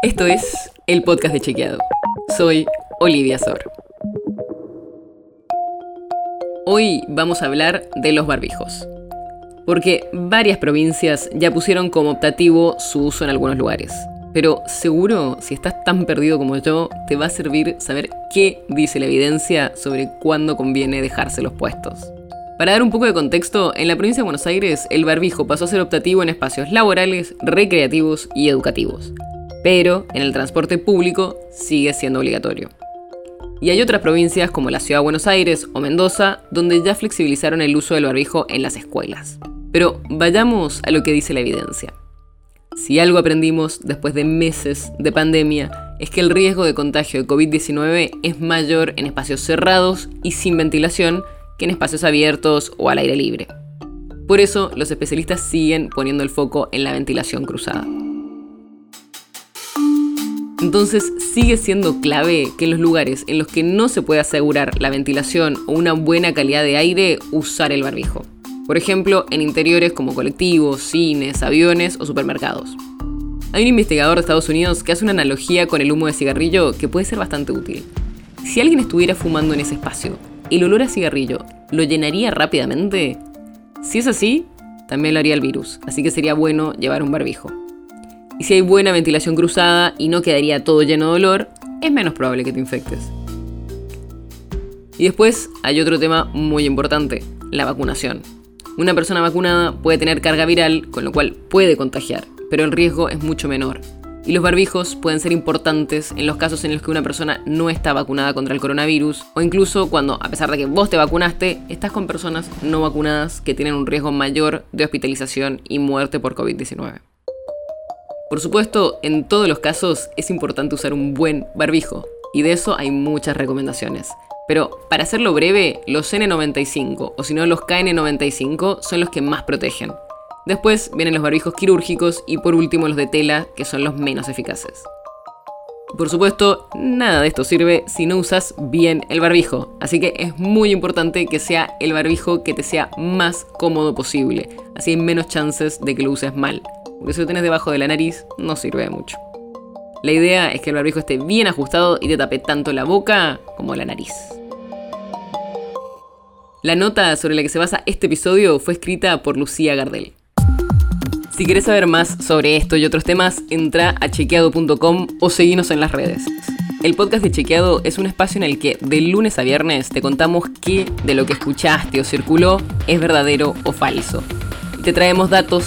Esto es el podcast de Chequeado. Soy Olivia Sor. Hoy vamos a hablar de los barbijos. Porque varias provincias ya pusieron como optativo su uso en algunos lugares. Pero seguro, si estás tan perdido como yo, te va a servir saber qué dice la evidencia sobre cuándo conviene dejarse los puestos. Para dar un poco de contexto, en la provincia de Buenos Aires el barbijo pasó a ser optativo en espacios laborales, recreativos y educativos. Pero en el transporte público sigue siendo obligatorio. Y hay otras provincias como la Ciudad de Buenos Aires o Mendoza donde ya flexibilizaron el uso del barbijo en las escuelas. Pero vayamos a lo que dice la evidencia. Si algo aprendimos después de meses de pandemia es que el riesgo de contagio de COVID-19 es mayor en espacios cerrados y sin ventilación que en espacios abiertos o al aire libre. Por eso los especialistas siguen poniendo el foco en la ventilación cruzada. Entonces sigue siendo clave que en los lugares en los que no se puede asegurar la ventilación o una buena calidad de aire, usar el barbijo. Por ejemplo, en interiores como colectivos, cines, aviones o supermercados. Hay un investigador de Estados Unidos que hace una analogía con el humo de cigarrillo que puede ser bastante útil. Si alguien estuviera fumando en ese espacio, ¿el olor a cigarrillo lo llenaría rápidamente? Si es así, también lo haría el virus, así que sería bueno llevar un barbijo. Y si hay buena ventilación cruzada y no quedaría todo lleno de olor, es menos probable que te infectes. Y después hay otro tema muy importante, la vacunación. Una persona vacunada puede tener carga viral, con lo cual puede contagiar, pero el riesgo es mucho menor. Y los barbijos pueden ser importantes en los casos en los que una persona no está vacunada contra el coronavirus o incluso cuando, a pesar de que vos te vacunaste, estás con personas no vacunadas que tienen un riesgo mayor de hospitalización y muerte por COVID-19. Por supuesto, en todos los casos es importante usar un buen barbijo, y de eso hay muchas recomendaciones. Pero para hacerlo breve, los N95 o si no los KN95 son los que más protegen. Después vienen los barbijos quirúrgicos y por último los de tela, que son los menos eficaces. Por supuesto, nada de esto sirve si no usas bien el barbijo, así que es muy importante que sea el barbijo que te sea más cómodo posible, así hay menos chances de que lo uses mal porque si lo tenés debajo de la nariz no sirve de mucho. La idea es que el barbijo esté bien ajustado y te tape tanto la boca como la nariz. La nota sobre la que se basa este episodio fue escrita por Lucía Gardel. Si querés saber más sobre esto y otros temas, entra a chequeado.com o seguinos en las redes. El podcast de Chequeado es un espacio en el que de lunes a viernes te contamos qué de lo que escuchaste o circuló es verdadero o falso. Y te traemos datos